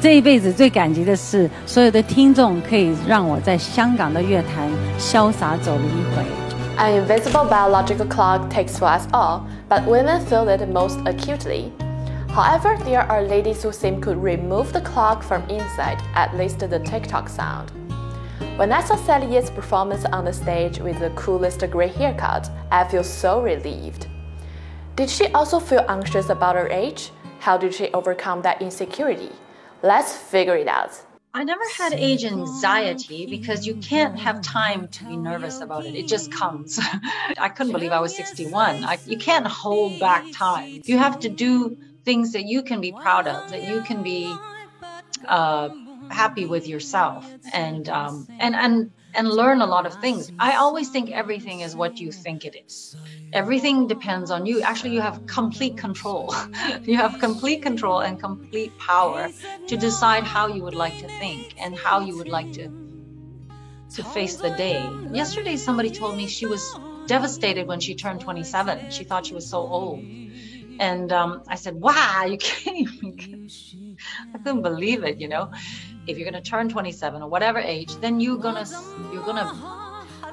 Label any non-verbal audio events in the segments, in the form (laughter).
这一辈子最感激的是，所有的听众可以让我在香港的乐坛潇洒走了一回。An invisible biological clock takes for us all, but women feel it most acutely. However, there are ladies who seem to remove the clock from inside, at least the TikTok sound. When I saw Sally Ye's performance on the stage with the coolest gray haircut, I feel so relieved. Did she also feel anxious about her age? How did she overcome that insecurity? Let's figure it out. I never had age anxiety because you can't have time to be nervous about it. It just comes. (laughs) I couldn't believe I was 61. I, you can't hold back time. You have to do things that you can be proud of, that you can be uh, happy with yourself, and um, and and and learn a lot of things. I always think everything is what you think it is. Everything depends on you. Actually, you have complete control. (laughs) you have complete control and complete power to decide how you would like to think and how you would like to to face the day. Yesterday somebody told me she was devastated when she turned 27. She thought she was so old. And um, I said, "Wow, you (laughs) can't even." I couldn't believe it. You know, if you're gonna turn 27 or whatever age, then you're gonna you're gonna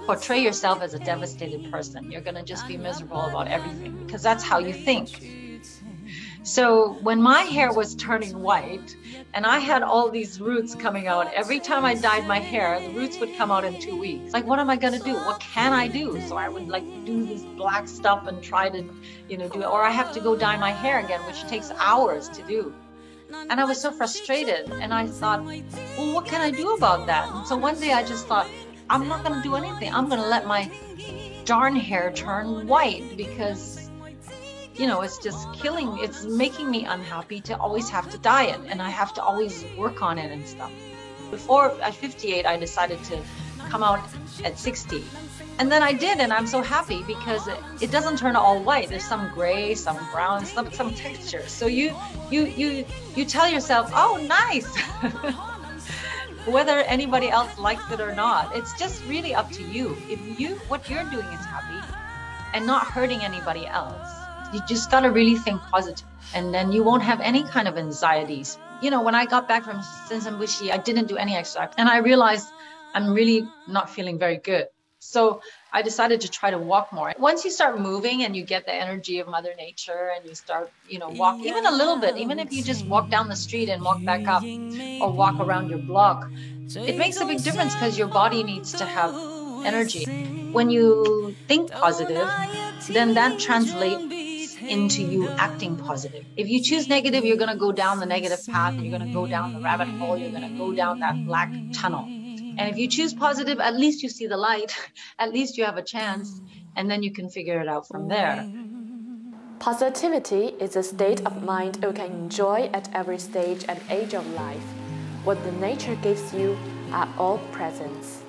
portray yourself as a devastated person. You're gonna just be miserable about everything because that's how you think. So when my hair was turning white and I had all these roots coming out, every time I dyed my hair, the roots would come out in two weeks. Like, what am I gonna do? What can I do? So I would like do this black stuff and try to, you know, do it. Or I have to go dye my hair again, which takes hours to do. And I was so frustrated. And I thought, well, what can I do about that? And so one day I just thought, I'm not gonna do anything. I'm gonna let my darn hair turn white because you know, it's just killing, it's making me unhappy to always have to diet and I have to always work on it and stuff. Before at 58, I decided to come out at 60. And then I did, and I'm so happy because it, it doesn't turn all white. There's some gray, some brown, some some texture. So you you you you tell yourself, oh, nice. (laughs) Whether anybody else likes it or not, it's just really up to you. If you what you're doing is happy, and not hurting anybody else you just got to really think positive and then you won't have any kind of anxieties. You know when i got back from Sensambushi, i didn't do any exercise and i realized i'm really not feeling very good. So i decided to try to walk more. Once you start moving and you get the energy of mother nature and you start you know walk even a little bit even if you just walk down the street and walk back up or walk around your block it makes a big difference because your body needs to have energy. When you think positive then that translates into you acting positive. If you choose negative, you're going to go down the negative path. You're going to go down the rabbit hole. You're going to go down that black tunnel. And if you choose positive, at least you see the light. (laughs) At least you have a chance. And then you can figure it out from there. Positivity is a state of mind you can enjoy at every stage and age of life. What the nature gives you are all presents.